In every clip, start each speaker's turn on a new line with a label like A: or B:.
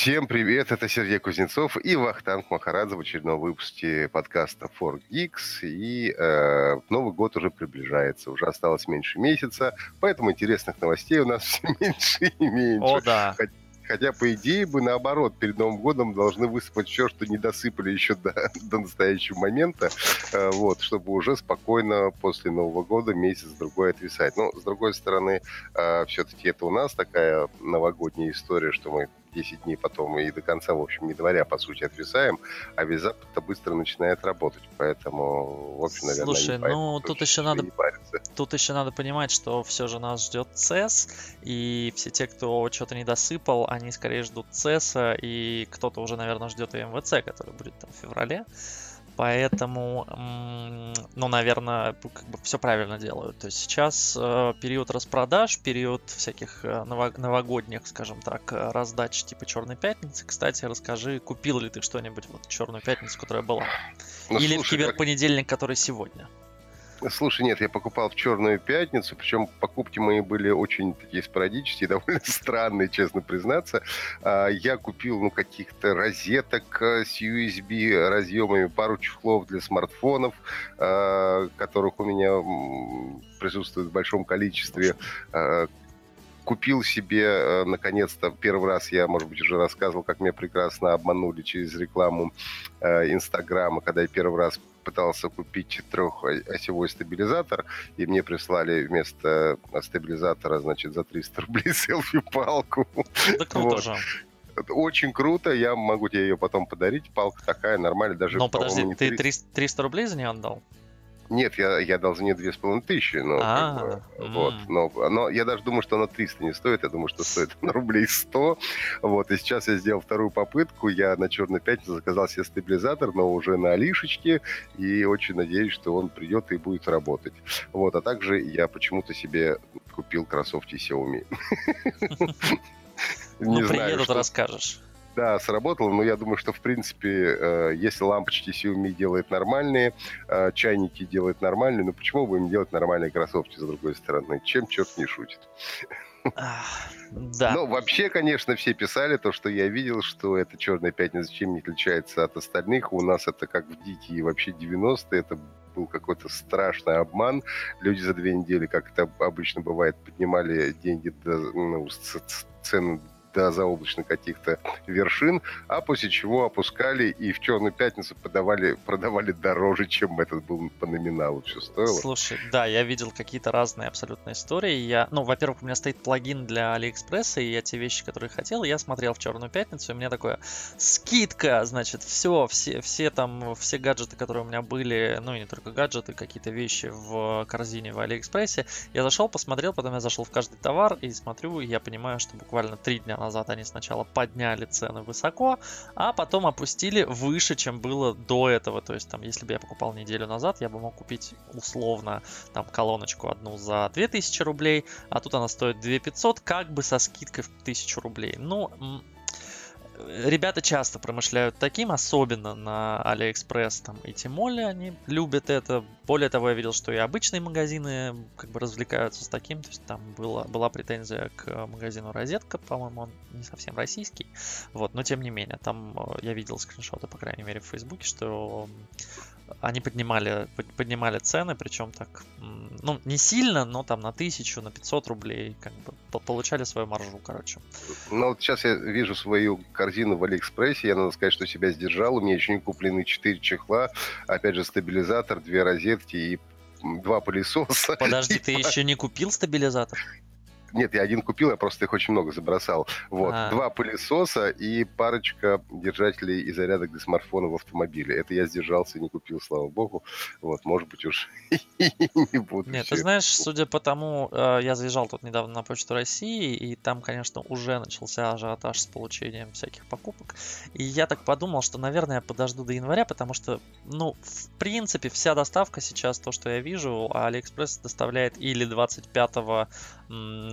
A: Всем привет, это Сергей Кузнецов и Вахтанг Махарадзе в очередном выпуске подкаста 4Geeks. И э, Новый год уже приближается, уже осталось меньше месяца, поэтому интересных новостей у нас все меньше и меньше.
B: О, да.
A: Хотя, по идее, бы наоборот, перед Новым годом должны высыпать все, что не досыпали еще до, до настоящего момента, э, вот, чтобы уже спокойно после Нового года месяц-другой отвисать. Но, с другой стороны, э, все-таки это у нас такая новогодняя история, что мы 10 дней потом и до конца, в общем, января, по сути, отвисаем, а весь Запад-то быстро начинает работать. Поэтому, в общем, наверное,
B: Слушай, ну тут еще надо тут еще надо понимать, что все же нас ждет CES, и все те, кто что-то не досыпал, они скорее ждут CES, и кто-то уже, наверное, ждет и МВЦ, который будет там в феврале. Поэтому, ну, наверное, как бы все правильно делают. То есть сейчас э, период распродаж, период всяких э, новогодних, скажем так, э, раздач типа Черной пятницы. Кстати, расскажи, купил ли ты что-нибудь вот Черную пятницу, которая была? Ну, Или слушай, в киберпонедельник, как... который сегодня?
A: Слушай, нет, я покупал в Черную пятницу, причем покупки мои были очень такие спорадические, довольно странные, честно признаться. А, я купил, ну, каких-то розеток э, с USB разъемами, пару чехлов для смартфонов, а, которых у меня присутствует в большом количестве а, купил себе, э, наконец-то, первый раз я, может быть, уже рассказывал, как меня прекрасно обманули через рекламу э, Инстаграма, когда я первый раз пытался купить трехосевой стабилизатор, и мне прислали вместо стабилизатора, значит, за 300 рублей селфи-палку.
B: Да круто вот. же.
A: Очень круто, я могу тебе ее потом подарить. Палка такая, нормальная, даже...
B: Но подожди, ты 300, 300 рублей за нее отдал?
A: Нет, я, я дал за нее две с половиной тысячи, но, как бы, вот, но, но я даже думаю, что она 300 не стоит, я думаю, что стоит на рублей 100, вот, и сейчас я сделал вторую попытку, я на Черной пятницу заказал себе стабилизатор, но уже на Алишечке, и очень надеюсь, что он придет и будет работать, вот, а также я почему-то себе купил кроссовки Xiaomi.
B: Ну, приедут, расскажешь
A: да, сработало, но я думаю, что, в принципе, э, если лампочки Xiaomi делают нормальные, э, чайники делают нормальные, ну почему бы им делать нормальные кроссовки с другой стороны? Чем черт не шутит?
B: Да.
A: Ну, вообще, конечно, все писали то, что я видел, что эта «Черная пятница» чем не отличается от остальных. У нас это как в дикие вообще 90-е, это был какой-то страшный обман. Люди за две недели, как это обычно бывает, поднимали деньги до ну, цены до заоблачных каких-то вершин, а после чего опускали и в Черную пятницу подавали, продавали дороже, чем этот был по номиналу все стоило.
B: Слушай, да, я видел какие-то разные абсолютно истории. Я, ну, во-первых, у меня стоит плагин для Алиэкспресса, и я те вещи, которые хотел, я смотрел в Черную пятницу, и у меня такое скидка, значит, все, все, все там, все гаджеты, которые у меня были, ну и не только гаджеты, какие-то вещи в корзине в Алиэкспрессе. Я зашел, посмотрел, потом я зашел в каждый товар и смотрю, и я понимаю, что буквально три дня назад они сначала подняли цены высоко, а потом опустили выше, чем было до этого. То есть, там, если бы я покупал неделю назад, я бы мог купить условно там колоночку одну за 2000 рублей, а тут она стоит 2500, как бы со скидкой в 1000 рублей. Ну, ребята часто промышляют таким, особенно на Алиэкспресс там и Tmall они любят это. Более того, я видел, что и обычные магазины как бы развлекаются с таким. То есть там была, была претензия к магазину Розетка, по-моему, он не совсем российский. Вот, но тем не менее, там э, я видел скриншоты, по крайней мере, в Фейсбуке, что они поднимали, поднимали цены, причем так, ну, не сильно, но там на тысячу, на 500 рублей, как бы, получали свою маржу, короче.
A: Ну, вот сейчас я вижу свою корзину в Алиэкспрессе, я надо сказать, что себя сдержал, у меня еще не куплены 4 чехла, опять же, стабилизатор, две розетки и два пылесоса.
B: Подожди, ты еще не купил стабилизатор?
A: Нет, я один купил, я просто их очень много забросал. Вот. А. Два пылесоса и парочка держателей и зарядок для смартфона в автомобиле. Это я сдержался и не купил, слава богу. Вот, может быть, уж не буду.
B: Нет, ты знаешь, судя по тому, э, я заезжал тут недавно на Почту России, и там, конечно, уже начался ажиотаж с получением всяких покупок. И я так подумал, что, наверное, я подожду до января, потому что, ну, в принципе, вся доставка сейчас, то, что я вижу, Алиэкспресс доставляет или 25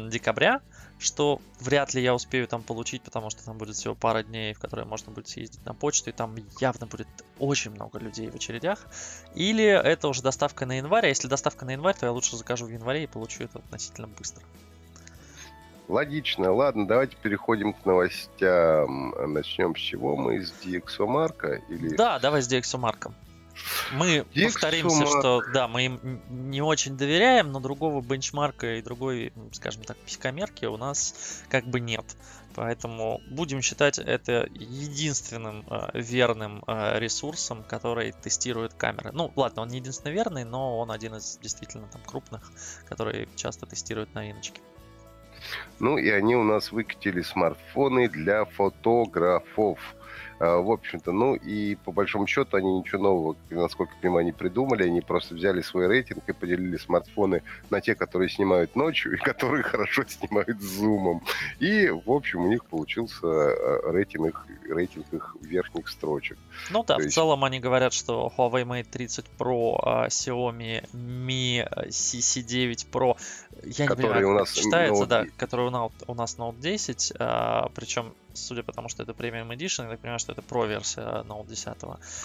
B: декабря, что вряд ли я успею там получить, потому что там будет всего пара дней, в которые можно будет съездить на почту, и там явно будет очень много людей в очередях. Или это уже доставка на январь, а если доставка на январь, то я лучше закажу в январе и получу это относительно быстро.
A: Логично. Ладно, давайте переходим к новостям. Начнем с чего? Мы с DxOMark? Или...
B: Да, давай с DxOMark. Мы DxOMark. повторимся, что да, мы им не очень доверяем, но другого бенчмарка и другой, скажем так, писькомерки у нас как бы нет. Поэтому будем считать это единственным э, верным э, ресурсом, который тестирует камеры. Ну, ладно, он не единственно верный, но он один из действительно там крупных, который часто тестирует новиночки.
A: Ну и они у нас выкатили смартфоны для фотографов. А, в общем-то, ну и по большому счету они ничего нового, насколько я понимаю, не придумали. Они просто взяли свой рейтинг и поделили смартфоны на те, которые снимают ночью и которые хорошо снимают зумом. И, в общем, у них получился а, рейтинг, рейтинг их верхних строчек.
B: Ну да, То в есть... целом они говорят, что Huawei Mate 30 Pro, а, Xiaomi Mi CC9 Pro, я не понимаю, у нас читается, Note... да, который у нас, у нас Note 10, причем судя по тому, что это премиум Edition, я так понимаю, что это Pro версия Note 10.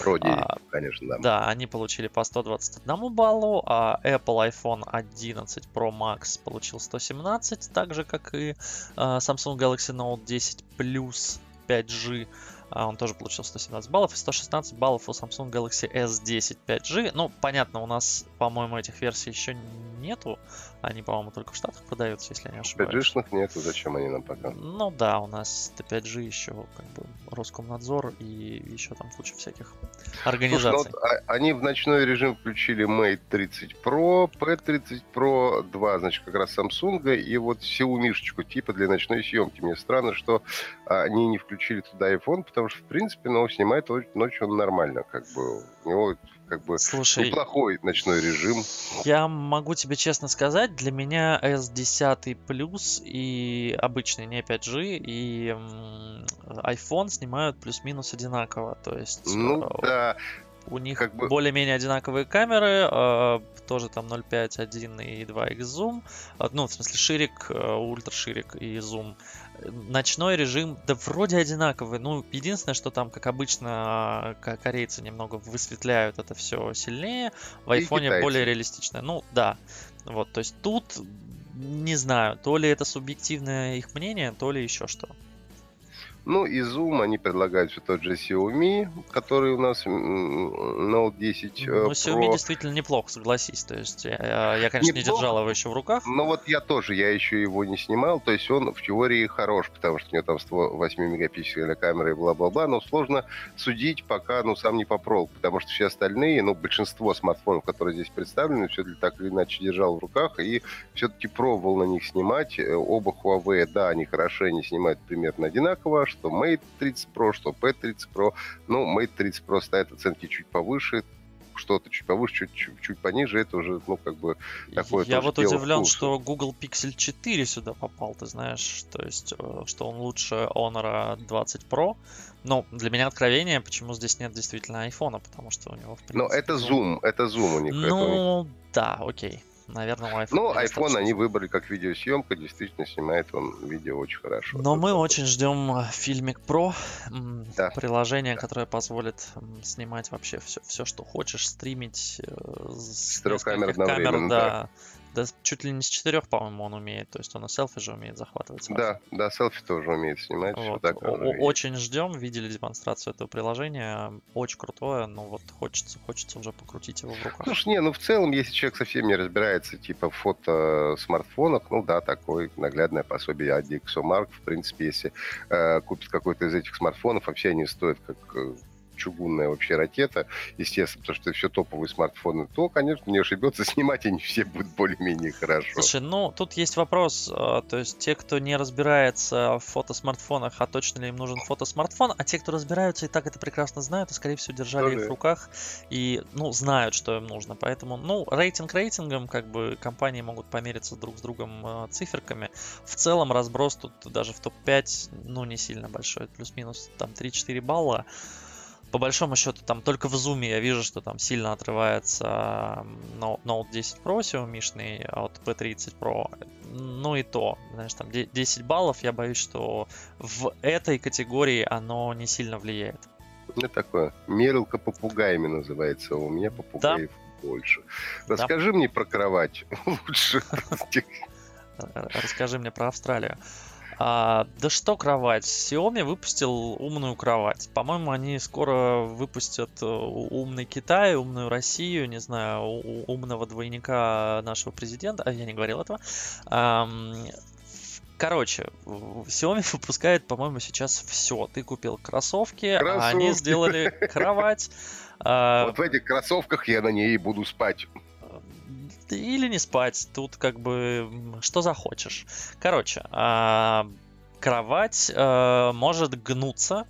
A: Pro 9, а, конечно, да.
B: Да, они получили по 121 баллу, а Apple iPhone 11 Pro Max получил 117, так же, как и а, Samsung Galaxy Note 10 Plus 5G а он тоже получил 117 баллов, и 116 баллов у Samsung Galaxy S10 5G. Ну, понятно, у нас, по-моему, этих версий еще нету. Они, по-моему, только в Штатах продаются, если я не ошибаюсь.
A: 5G-шных нету, зачем они нам пока?
B: Ну да, у нас 5G еще как бы Роскомнадзор и еще там куча всяких организаций. Слушай, ну, вот,
A: а, они в ночной режим включили Mate 30 Pro, P30 Pro, два, значит, как раз Samsung, и вот Xiaomi типа для ночной съемки. Мне странно, что они не включили туда iPhone, потому что, в принципе, ну, снимает ночью он нормально, как бы. У него как бы Слушай, неплохой ночной режим.
B: Я могу тебе честно сказать, для меня S10 Plus и обычный не 5G и iPhone снимают плюс-минус одинаково. То есть
A: ну, э, да.
B: У них как бы... более-менее одинаковые камеры, э, тоже там 0.5, 1 и 2x зум. Э, ну, в смысле, ширик, ультраширик и зум ночной режим, да вроде одинаковый. Ну, единственное, что там, как обычно, корейцы немного высветляют это все сильнее. В айфоне более реалистичное. Ну, да. Вот, то есть тут не знаю, то ли это субъективное их мнение, то ли еще что.
A: Ну и Zoom они предлагают все тот же Xiaomi, который у нас Note 10
B: Ну, Xiaomi Pro. действительно неплохо, согласись. То есть я, я конечно, неплохо, не держал его еще в руках.
A: Но вот я тоже, я еще его не снимал. То есть он в теории хорош, потому что у него там 8-мегапиксельная камера и бла-бла-бла. Но сложно судить, пока ну, сам не попробовал. Потому что все остальные, ну, большинство смартфонов, которые здесь представлены, все так или иначе держал в руках. И все-таки пробовал на них снимать. Э, оба Huawei, да, они хороши, они снимают примерно одинаково что Mate 30 Pro, что P30 Pro. Ну, Mate 30 Pro ставит оценки чуть повыше, что-то чуть повыше, чуть, чуть, чуть пониже, это уже, ну, как бы такое
B: Я вот удивлен, что Google Pixel 4 сюда попал, ты знаешь, то есть, э, что он лучше Honor 20 Pro. Ну, для меня откровение, почему здесь нет действительно айфона, потому что у него, в
A: принципе... Но это зум, это зум у них.
B: Ну, да, окей. Наверное, у
A: iPhone. Ну, iPhone они выбрали как видеосъемка, действительно снимает он видео очень хорошо.
B: Но мы очень ждем э, фильмик Pro, да. приложение, да. которое позволит снимать вообще все, все, что хочешь, стримить
A: э, с, трех камер. Камер, да. да
B: да чуть ли не с четырех, по-моему, он умеет. То есть он и селфи же умеет захватывать.
A: Сразу. Да, да, селфи тоже умеет снимать. Вот. Так,
B: очень ждем, видели демонстрацию этого приложения. Очень крутое, но вот хочется, хочется уже покрутить его в руках.
A: Слушай, не, ну в целом, если человек совсем не разбирается, типа в фото смартфонах, ну да, такой наглядное пособие от DxOMark. В принципе, если э, купит какой-то из этих смартфонов, вообще они стоят как э, чугунная вообще ракета, естественно, потому что все топовые смартфоны, то, конечно, не ошибется, снимать они все будут более-менее хорошо.
B: Слушай, ну, тут есть вопрос, а, то есть те, кто не разбирается в фотосмартфонах, а точно ли им нужен фотосмартфон, а те, кто разбираются и так это прекрасно знают, и, скорее всего, держали Тоже. их в руках и, ну, знают, что им нужно. Поэтому, ну, рейтинг рейтингом, как бы компании могут помериться друг с другом э, циферками. В целом разброс тут даже в топ-5, ну, не сильно большой, плюс-минус там 3-4 балла по большому счету, там только в зуме я вижу, что там сильно отрывается Note 10 Pro Xiaomi от P30 Pro. Ну и то, знаешь, там 10 баллов, я боюсь, что в этой категории оно не сильно влияет.
A: Это такое, мерилка попугаями называется, у меня попугаев да? больше. Расскажи да. мне про кровать лучше.
B: Расскажи мне про Австралию. А, да что кровать? Xiaomi выпустил умную кровать. По-моему, они скоро выпустят э, умный Китай, умную Россию, не знаю, умного двойника нашего президента. А я не говорил этого. Короче, Xiaomi выпускает, по-моему, сейчас все. Ты купил кроссовки, кроссовки. а они сделали кровать.
A: А, вот в этих кроссовках я на ней буду спать
B: или не спать. Тут как бы что захочешь. Короче, а, кровать а, может гнуться.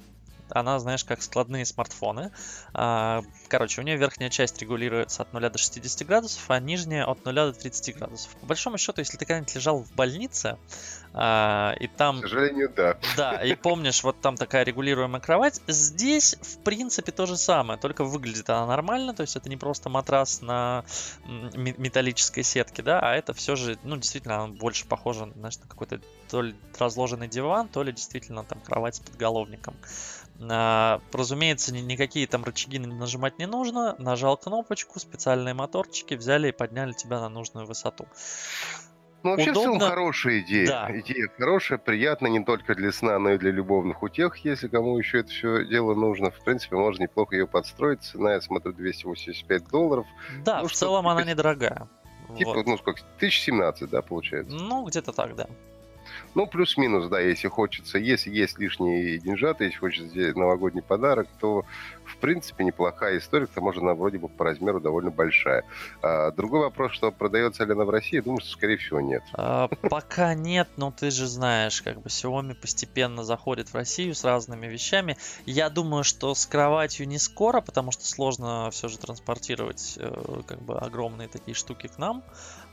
B: Она, знаешь, как складные смартфоны. А, короче, у нее верхняя часть регулируется от 0 до 60 градусов, а нижняя от 0 до 30 градусов. По большому счету, если ты когда-нибудь лежал в больнице, а, и там...
A: К сожалению, да.
B: Да, и помнишь, вот там такая регулируемая кровать. Здесь, в принципе, то же самое, только выглядит она нормально, то есть это не просто матрас на металлической сетке, да, а это все же, ну, действительно, больше похоже, знаешь, на какой-то то ли разложенный диван, то ли действительно там кровать с подголовником. А, разумеется, ни, никакие там рычаги нажимать не нужно. Нажал кнопочку, специальные моторчики взяли и подняли тебя на нужную высоту.
A: Ну, вообще, Удобно. в целом, хорошая идея. Да. Идея хорошая, приятная не только для сна, но и для любовных утех, если кому еще это все дело нужно. В принципе, можно неплохо ее подстроить. Цена, я смотрю, 285 долларов.
B: Да, ну, в целом она недорогая.
A: Типа, вот. ну, сколько, 1017, да, получается?
B: Ну, где-то так, да.
A: Ну, плюс-минус, да, если хочется. Если есть лишние деньжата, если хочется сделать новогодний подарок, то, в принципе, неплохая история. К тому же она вроде бы по размеру довольно большая. А, другой вопрос, что продается ли она в России, думаю, что, скорее всего, нет.
B: А, пока нет, но ты же знаешь, как бы Xiaomi постепенно заходит в Россию с разными вещами. Я думаю, что с кроватью не скоро, потому что сложно все же транспортировать э, как бы огромные такие штуки к нам.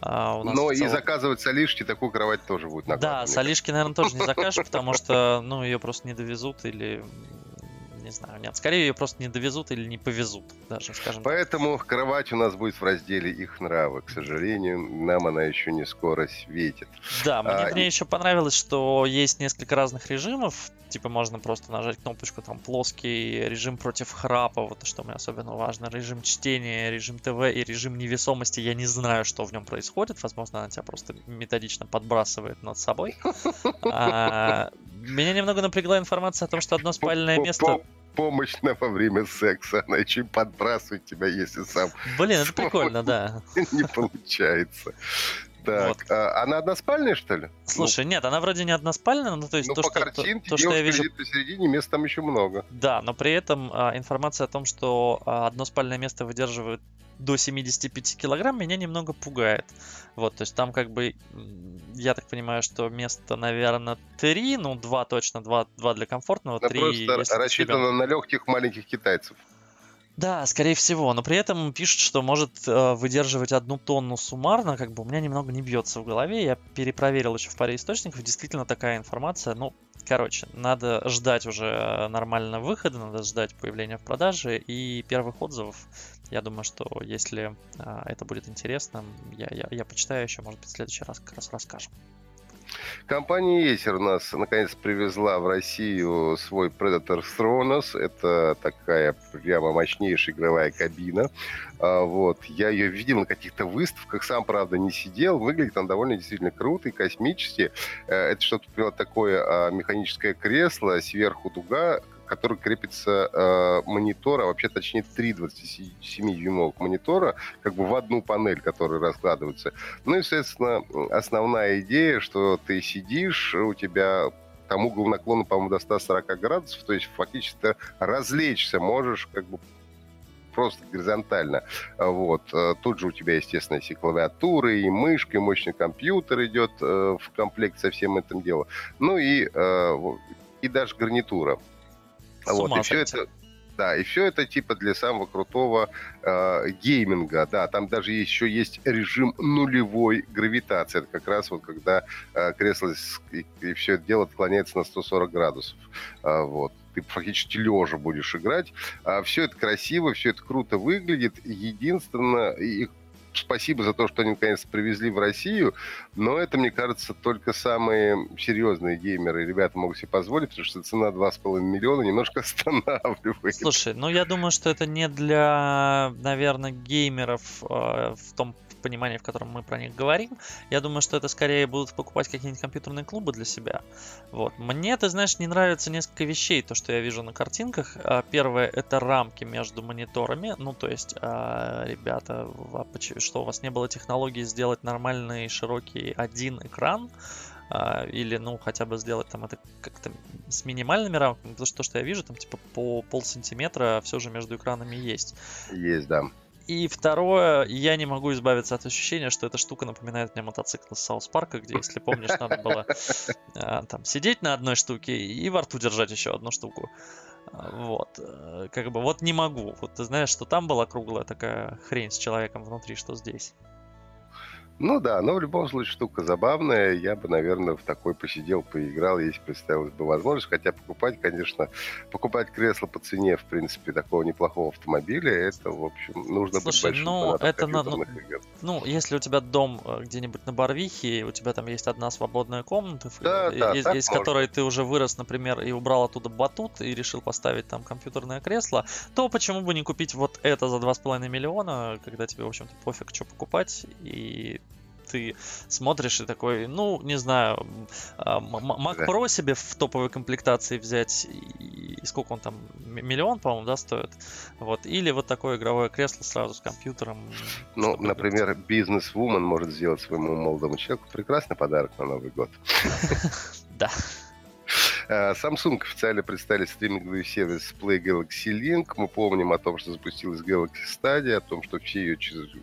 A: А, Но и заказывать солишки такую кровать тоже будет
B: накладно. Да, солишки, наверное, тоже не закажешь, потому что, ну, ее просто не довезут или не знаю, нет. Скорее ее просто не довезут или не повезут, даже, скажем
A: Поэтому так. кровать у нас будет в разделе «Их нравы». К сожалению, нам она еще не скоро светит.
B: Да, мне, а, мне еще понравилось, что есть несколько разных режимов. Типа можно просто нажать кнопочку там плоский режим против храпа, вот что мне особенно важно. Режим чтения, режим ТВ и режим невесомости. Я не знаю, что в нем происходит. Возможно, она тебя просто методично подбрасывает над собой. А, меня немного напрягла информация о том, что одно спальное место
A: помощно во время секса. Она еще подбрасывает тебя, если сам...
B: Блин, это прикольно, да.
A: Не получается. Так, вот. а, она односпальная, что ли?
B: Слушай, ну, нет, она вроде не односпальная, но то есть
A: ну,
B: то,
A: по что, картинке то, то, что я вижу посередине, места там еще много.
B: Да, но при этом а, информация о том, что а, одно спальное место выдерживает до 75 килограмм, меня немного пугает. Вот, то есть там как бы, я так понимаю, что место, наверное, 3, ну 2 точно, 2, 2 для комфортного, 3...
A: Просто рассчитано на легких маленьких китайцев.
B: Да, скорее всего, но при этом пишут, что может э, выдерживать одну тонну суммарно, как бы у меня немного не бьется в голове, я перепроверил еще в паре источников, действительно такая информация, ну, короче, надо ждать уже нормального выхода, надо ждать появления в продаже и первых отзывов. Я думаю, что если э, это будет интересно, я, я, я почитаю еще, может быть, в следующий раз как раз расскажем.
A: Компания Acer у нас наконец привезла в Россию свой Predator Thronos. Это такая прямо мощнейшая игровая кабина. А, вот. Я ее видел на каких-то выставках, сам, правда, не сидел. Выглядит он довольно действительно круто и космически. Э, это что-то такое а, механическое кресло, сверху дуга, который крепится э, монитор, а вообще точнее три 27-дюймовых монитора, как бы в одну панель, которые раскладываются. Ну и, соответственно, основная идея, что ты сидишь, у тебя там угол наклона, по-моему, до 140 градусов, то есть фактически развлечься можешь как бы просто горизонтально. Вот. Тут же у тебя, естественно, и клавиатура, и мышка, и мощный компьютер идет э, в комплект со всем этим делом. Ну и, э, и даже гарнитура. Вот, и все это, да, и все это типа для самого крутого э, гейминга, да, там даже еще есть режим нулевой гравитации, это как раз вот когда э, кресло и, и все это дело отклоняется на 140 градусов, э, вот. Ты фактически лежа будешь играть. А, все это красиво, все это круто выглядит. Единственное, и спасибо за то, что они наконец привезли в Россию, но это, мне кажется, только самые серьезные геймеры ребята могут себе позволить, потому что цена 2,5 миллиона немножко останавливает.
B: Слушай, ну я думаю, что это не для, наверное, геймеров э, в том понимании, в котором мы про них говорим. Я думаю, что это скорее будут покупать какие-нибудь компьютерные клубы для себя. Вот. Мне, ты знаешь, не нравится несколько вещей, то, что я вижу на картинках. А, первое, это рамки между мониторами. Ну, то есть, а, ребята, что у вас не было технологии сделать нормальный широкий один экран, а, или, ну, хотя бы сделать там это как-то с минимальными рамками, потому что то, что я вижу, там типа по пол сантиметра все же между экранами есть.
A: Есть, да.
B: И второе, я не могу избавиться от ощущения, что эта штука напоминает мне мотоцикл с Саус Парка, где, если помнишь, надо было а, там сидеть на одной штуке и во рту держать еще одну штуку. Вот. Э, как бы вот не могу. Вот ты знаешь, что там была круглая такая хрень с человеком внутри, что здесь.
A: Ну да, но в любом случае штука забавная. Я бы, наверное, в такой посидел, поиграл, если представилась бы возможность. Хотя покупать, конечно, покупать кресло по цене, в принципе, такого неплохого автомобиля, это, в общем, нужно
B: Слушай, быть большим ну, это на, ну, ну, если у тебя дом э, где-нибудь на Барвихе, у тебя там есть одна свободная комната, да, да, из, из которой ты уже вырос, например, и убрал оттуда батут и решил поставить там компьютерное кресло, то почему бы не купить вот это за 2,5 миллиона, когда тебе, в общем-то, пофиг, что покупать, и ты смотришь и такой, ну, не знаю, а, Mac Pro себе в топовой комплектации взять, и сколько он там, миллион, по-моему, да, стоит? Вот. Или вот такое игровое кресло сразу с компьютером.
A: Ну, например, бизнес-вумен может сделать своему молодому человеку прекрасный подарок на Новый год.
B: Да.
A: Э, Samsung официально представили стриминговый сервис Play Galaxy Link. Мы помним о том, что запустилась Galaxy Stadia, о том, что все ее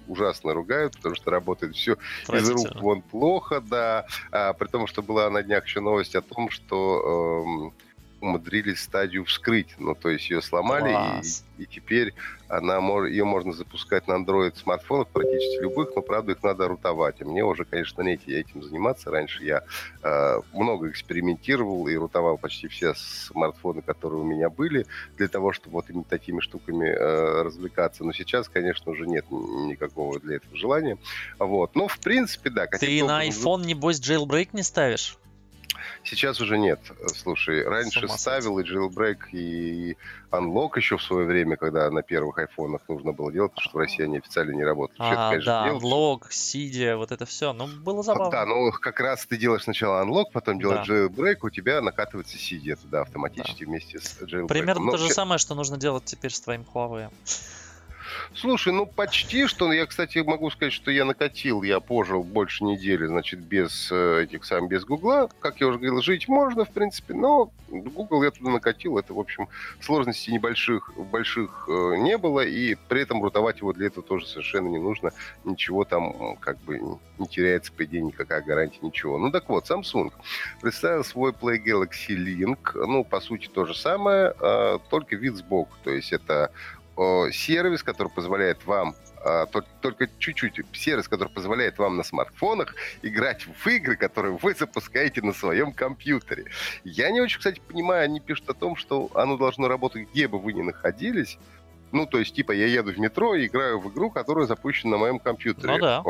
A: ужасно ругают, потому что работает все из рук вон плохо, да. А, при том, что была на днях еще новость о том, что э, умудрились стадию вскрыть. Ну, то есть ее сломали, и, и теперь она, ее можно запускать на Android смартфонах практически любых, но, правда, их надо рутовать. И мне уже, конечно, нет этим заниматься. Раньше я э, много экспериментировал и рутовал почти все смартфоны, которые у меня были, для того, чтобы вот именно такими штуками э, развлекаться. Но сейчас, конечно, уже нет никакого для этого желания. Вот. Но, в принципе, да.
B: Ты на iPhone, небось, jailbreak не ставишь?
A: Сейчас уже нет. Слушай, раньше ставил и jailbreak, и unlock еще в свое время, когда на первых айфонах нужно было делать, потому что в России они официально не работают.
B: А, да, делал. unlock, сидя, вот это все. Ну, было забавно.
A: Да, ну, как раз ты делаешь сначала unlock, потом делаешь да. jailbreak, у тебя накатывается сидя туда автоматически да. вместе с jailbreak.
B: Примерно Но то же самое, что нужно делать теперь с твоим Huawei.
A: Слушай, ну почти что. Я, кстати, могу сказать, что я накатил, я пожил больше недели, значит, без э, этих самых, без Гугла. Как я уже говорил, жить можно, в принципе, но Google я туда накатил. Это, в общем, сложностей небольших больших э, не было, и при этом рутовать его для этого тоже совершенно не нужно. Ничего там как бы не теряется, по идее, никакая гарантия, ничего. Ну так вот, Samsung представил свой Play Galaxy Link. Ну, по сути, то же самое, э, только вид сбоку. То есть это сервис, который позволяет вам а, только чуть-чуть сервис, который позволяет вам на смартфонах играть в игры, которые вы запускаете на своем компьютере. Я не очень, кстати, понимаю, они пишут о том, что оно должно работать где бы вы ни находились. Ну, то есть, типа, я еду в метро и играю в игру, которая запущена на моем компьютере.
B: Ну да.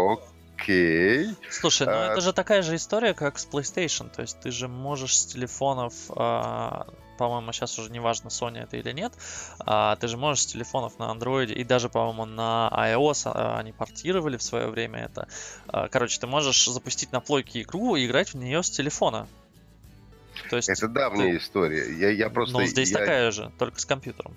A: Окей.
B: Слушай, ну а... это же такая же история, как с PlayStation. То есть ты же можешь с телефонов а по-моему, сейчас уже не важно, Sony это или нет, а, ты же можешь с телефонов на Android и даже, по-моему, на iOS а, они портировали в свое время это. А, короче, ты можешь запустить на плойке игру и играть в нее с телефона.
A: То есть это давняя ты... история. Я, я просто.
B: Ну, здесь
A: я...
B: такая же, только с компьютером.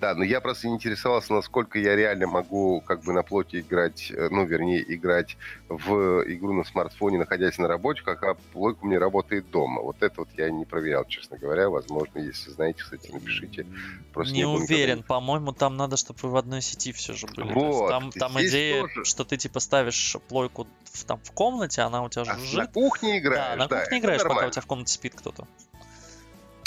A: Да, но я просто интересовался, насколько я реально могу как бы на плоте играть, э, ну, вернее, играть в игру на смартфоне, находясь на работе, как плойка у меня работает дома. Вот это вот я не проверял, честно говоря. Возможно, если знаете, кстати, напишите.
B: Просто не, не уверен. Никогда... По-моему, там надо, чтобы вы в одной сети все же были. Вот. Там, там идея, тоже... что ты типа ставишь плойку в, там в комнате, она у тебя а жужжит.
A: На кухне играешь. Да,
B: на кухне да, играешь, пока у тебя в комнате спит кто-то.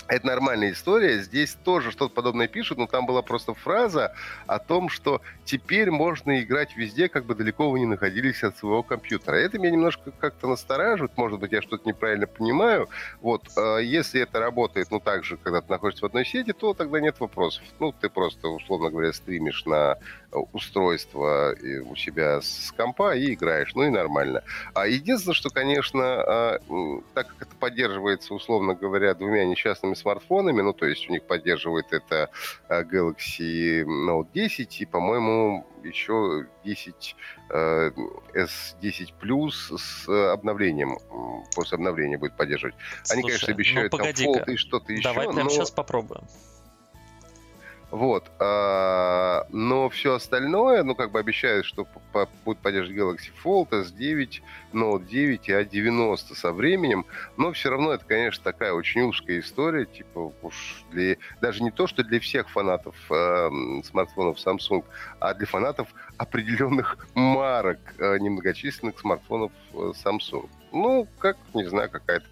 A: Это нормальная история. Здесь тоже что-то подобное пишут, но там была просто фраза о том, что теперь можно играть везде, как бы далеко вы не находились от своего компьютера. Это меня немножко как-то настораживает. Может быть, я что-то неправильно понимаю. Вот, э, если это работает, ну, так же, когда ты находишься в одной сети, то тогда нет вопросов. Ну, ты просто, условно говоря, стримишь на устройство у себя с компа и играешь. Ну и нормально. А единственное, что, конечно, а, так как это поддерживается, условно говоря, двумя несчастными смартфонами, ну, то есть у них поддерживает это а, Galaxy Note 10 и, по-моему, еще 10 S10 Plus с обновлением, после обновления будет поддерживать. Они,
B: Слушай,
A: конечно, обещают
B: ну,
A: там Fold и что-то еще.
B: Давай прямо
A: но...
B: сейчас попробуем.
A: Вот. А, но все остальное, ну, как бы обещают, что будет поддерживать Galaxy Fold, S9, Note 9 и A90 со временем. Но все равно это, конечно, такая очень узкая история. Типа уж для... Даже не то, что для всех фанатов э, смартфонов Samsung, а для фанатов определенных марок э, немногочисленных смартфонов э, Samsung. Ну, как, не знаю, какая-то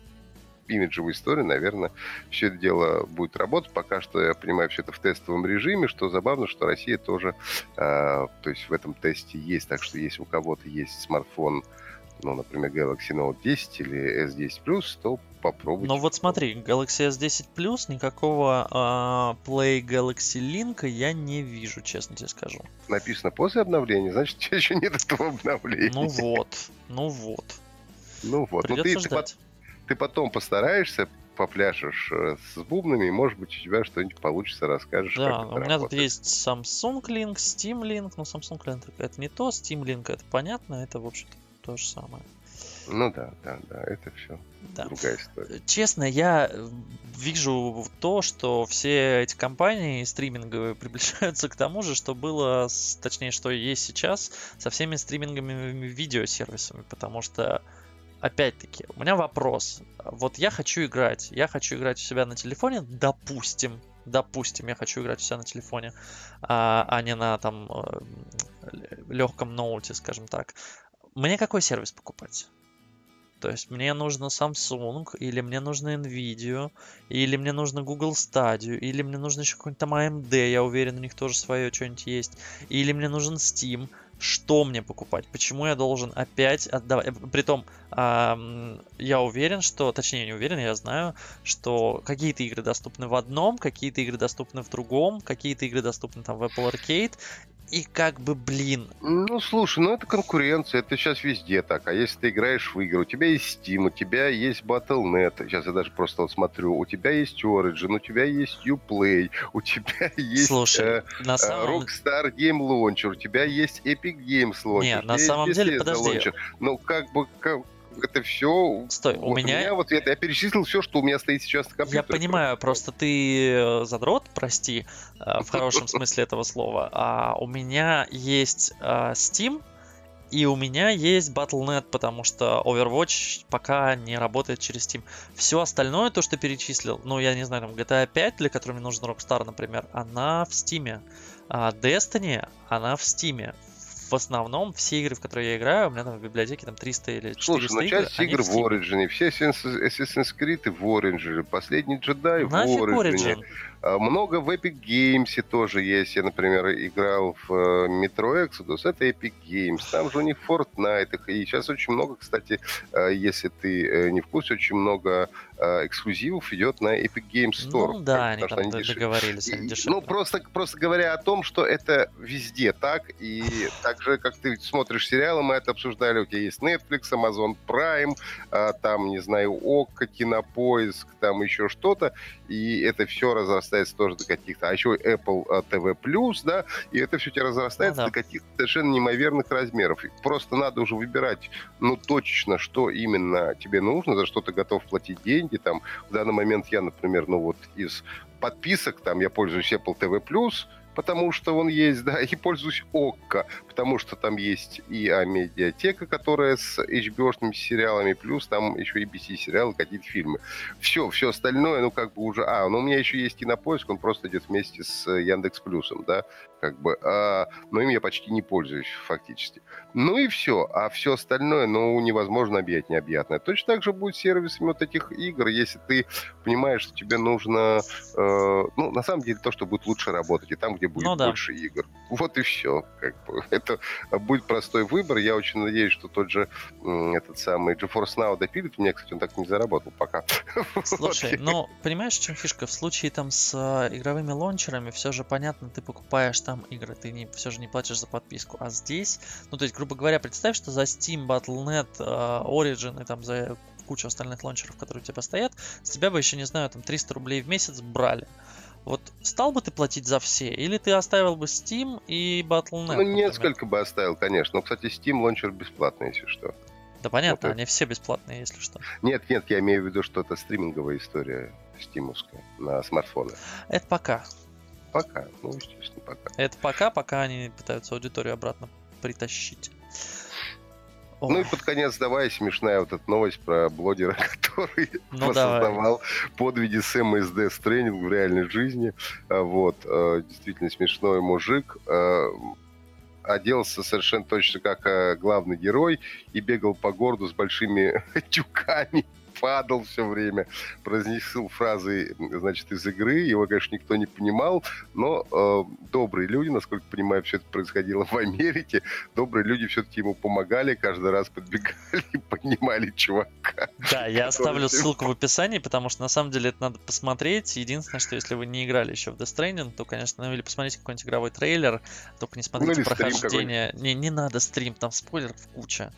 A: имиджевой истории, наверное, все это дело будет работать. Пока что я понимаю все это в тестовом режиме, что забавно, что Россия тоже, э, то есть в этом тесте есть. Так что если у кого-то есть смартфон, ну, например, Galaxy Note 10 или S10 Plus, то попробуйте.
B: Ну вот смотри, Galaxy S10 Plus никакого э, Play Galaxy Link я не вижу, честно тебе скажу.
A: Написано после обновления, значит, еще нет этого обновления.
B: Ну вот, ну вот.
A: Ну вот.
B: Придется
A: ну, ты,
B: ждать.
A: Ты, ты потом постараешься, попляшешь э, с бубнами, и, может быть, у тебя что-нибудь получится, расскажешь,
B: Да, у меня
A: работает.
B: тут есть Samsung Link, Steam Link, но Samsung Link это не то, Steam Link это понятно, это, в общем-то, то же самое.
A: Ну да, да, да, это все
B: Да.
A: другая история.
B: Честно, я э, вижу то, что все эти компании стриминговые приближаются к тому же, что было, точнее, что есть сейчас со всеми стриминговыми видеосервисами, потому что опять-таки, у меня вопрос. Вот я хочу играть. Я хочу играть у себя на телефоне, допустим. Допустим, я хочу играть у себя на телефоне, а, а не на там легком ноуте, скажем так. Мне какой сервис покупать? То есть мне нужно Samsung, или мне нужно Nvidia, или мне нужно Google Stadia, или мне нужно еще какой-нибудь там AMD, я уверен, у них тоже свое что-нибудь есть, или мне нужен Steam. Что мне покупать? Почему я должен опять отдавать? Притом, ам, я уверен, что, точнее, не уверен, я знаю, что какие-то игры доступны в одном, какие-то игры доступны в другом, какие-то игры доступны там в Apple Arcade, и как бы, блин,
A: Ну, слушай, ну это конкуренция, это сейчас везде так. А если ты играешь в игры, у тебя есть Steam, у тебя есть Battle.net, сейчас я даже просто вот смотрю, у тебя есть Origin, у тебя есть Uplay, у тебя есть
B: слушай,
A: э,
B: на
A: э,
B: самом
A: Rockstar Game Launcher, у тебя есть Epic Games Launcher.
B: Не,
A: у
B: на самом деле, подожди.
A: Launcher. Ну, как бы, как, это все...
B: Стой, у меня-
A: вот это, я перечислил все, что у меня стоит сейчас на компьютере.
B: Я понимаю, просто ты э, задрот, прости, э, в хорошем смысле этого слова. А у меня есть э, Steam, и у меня есть Battle.net, потому что Overwatch пока не работает через Steam. Все остальное, то, что перечислил, ну, я не знаю, там GTA 5, для которой мне нужен Rockstar, например, она в Steam. А Destiny, она в Steam. В основном все игры, в которые я играю, у меня там в библиотеке там 300 или 400
A: Слушай, ну
B: игр,
A: часть
B: они
A: игр
B: в.
A: Origin, все Assassin's Creed в Origin, последний джедай в Origin.
B: Origin?
A: А, Много в Epic Games тоже есть. Я, например, играл в э, Metro Exodus. Это Epic Games. Там же у них Fortnite. И сейчас очень много, кстати, э, если ты э, не в курсе, очень много э, эксклюзивов идет на Epic Games Store.
B: Ну да, они там
A: дешевле.
B: договорились, они дешевле.
A: Ну, просто, просто говоря о том, что это везде так, и так же, как ты смотришь сериалы, мы это обсуждали, у тебя есть Netflix, Amazon Prime, там, не знаю, ОККО, Кинопоиск, там еще что-то, и это все разрастается тоже до каких-то, а еще Apple а, TV+, да, и это все тебе разрастается
B: Ну да.
A: до каких-то совершенно неимоверных размеров. Просто надо уже выбирать, ну, точечно, что именно тебе нужно, за что ты готов платить деньги, там, в данный момент я, например, ну, вот из подписок, там я пользуюсь Apple TV+, потому что он есть, да, и пользуюсь ОККО, потому что там есть и медиатека, которая с HBO-шными сериалами, плюс там еще и BC-сериалы, какие-то фильмы. Все, все остальное, ну, как бы уже... А, ну, у меня еще есть кинопоиск, он просто идет вместе с Яндекс Плюсом, да, как бы. А, но им я почти не пользуюсь, фактически. Ну и все. А все остальное, ну, невозможно объять необъятное. Точно так же будет с сервисами вот этих игр, если ты понимаешь, что тебе нужно... э, ну, на самом деле, то, что будет лучше работать, и там, где будет
B: Ну да.
A: больше игр. Вот и все. Как бы. Это будет простой выбор. Я очень надеюсь, что тот же этот самый GeForce Now допилит. У меня, кстати, он так не заработал пока.
B: Слушай, ну, понимаешь, в чем фишка? В случае там с э, игровыми лончерами все же понятно, ты покупаешь там там игры, ты не, все же не платишь за подписку. А здесь, ну, то есть, грубо говоря, представь, что за Steam, Battle.net, uh, Origin и там за кучу остальных лончеров, которые у тебя стоят, с тебя бы еще, не знаю, там 300 рублей в месяц брали. Вот стал бы ты платить за все, или ты оставил бы Steam и Battle.net? Ну,
A: несколько бы оставил, конечно. Но, кстати, Steam лончер бесплатный, если что.
B: Да понятно, вот они все бесплатные, если что.
A: Нет, нет, я имею в виду, что это стриминговая история стимовская на смартфоны.
B: Это пока.
A: Пока, ну, естественно, пока.
B: Это пока, пока они пытаются аудиторию обратно притащить.
A: Ой. Ну и под конец давай смешная вот эта новость про блогера, который ну, создавал подвиги Сэма из Death Stranding в реальной жизни. А, вот, а, действительно смешной мужик а, оделся совершенно точно как главный герой и бегал по городу с большими тюками падал все время, произнесил фразы, значит, из игры. Его, конечно, никто не понимал, но э, добрые люди, насколько понимаю, все это происходило в Америке, добрые люди все-таки ему помогали, каждый раз подбегали и понимали чувака.
B: Да, я оставлю ссылку в описании, потому что на самом деле это надо посмотреть. Единственное, что если вы не играли еще в Death Stranding, то, конечно, ну или посмотрите какой-нибудь игровой трейлер, только не смотрите ну, прохождение. Не, не надо стрим, там спойлеров куча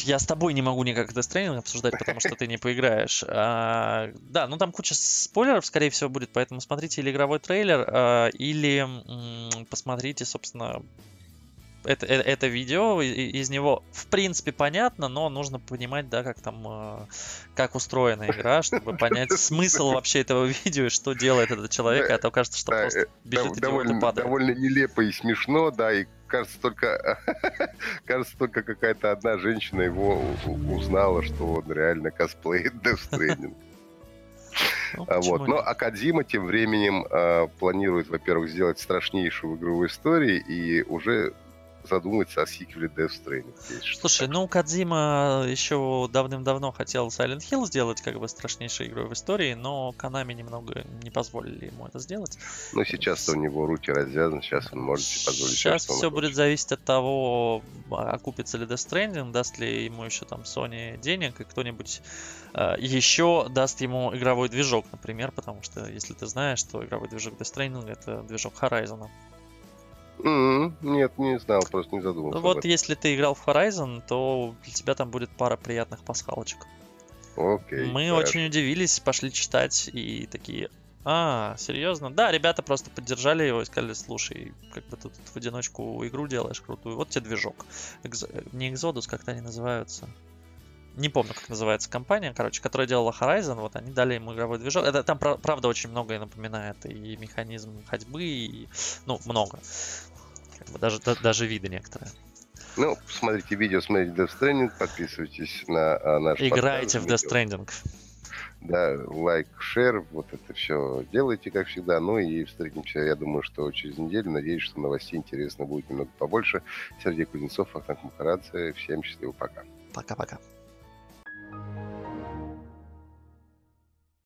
B: я с тобой не могу никак Death Stranding обсуждать, потому что ты не поиграешь. А, да, ну там куча спойлеров, скорее всего, будет, поэтому смотрите или игровой трейлер, а, или м- посмотрите, собственно, это, это, это видео, из него в принципе понятно, но нужно понимать, да, как там, а, как устроена игра, чтобы понять смысл вообще этого видео и что делает этот человек, а то кажется, что просто э, бежит
A: довольно,
B: и падает.
A: Довольно нелепо и смешно, да, и кажется только, кажется только какая-то одна женщина его узнала, что он реально косплеит Death Stranding. Ну, а вот. Но Акадима тем временем э, планирует, во-первых, сделать страшнейшую игру в истории и уже задуматься о сиквеле Death Stranding.
B: Слушай, ну Кадзима еще давным-давно хотел Silent Hill сделать как бы страшнейшей игрой в истории, но Канами немного не позволили ему это сделать.
A: Ну сейчас-то у него руки развязаны, сейчас он может себе позволить.
B: Сейчас все, все будет зависеть от того, окупится ли Death Stranding, даст ли ему еще там Sony денег, и кто-нибудь э, еще даст ему игровой движок, например, потому что, если ты знаешь, что игровой движок Death Stranding это движок Horizon.
A: Mm-hmm. Нет, не знал, просто не задумался.
B: Ну вот, если ты играл в Horizon, то для тебя там будет пара приятных пасхалочек.
A: Окей.
B: Мы хорошо. очень удивились, пошли читать и такие. А, серьезно? Да, ребята просто поддержали его и сказали, слушай, как бы ты тут в одиночку игру делаешь крутую, вот тебе движок. Экз... Не Exodus, как-то они называются. Не помню, как называется компания, короче, которая делала Horizon, вот они дали ему игровой движок. Это там, правда, очень многое напоминает. И механизм ходьбы, и, ну, много. Как бы даже, да, даже виды некоторые.
A: Ну, смотрите видео, смотрите Death Stranding, подписывайтесь на а, наш
B: Играйте подкаст, в Death Stranding.
A: Да, лайк, шер, вот это все делайте, как всегда. Ну и встретимся, я думаю, что через неделю. Надеюсь, что новостей интересно будет немного побольше. Сергей Кузнецов, Ахтанг Махарадзе. Всем счастливо, пока.
B: Пока-пока.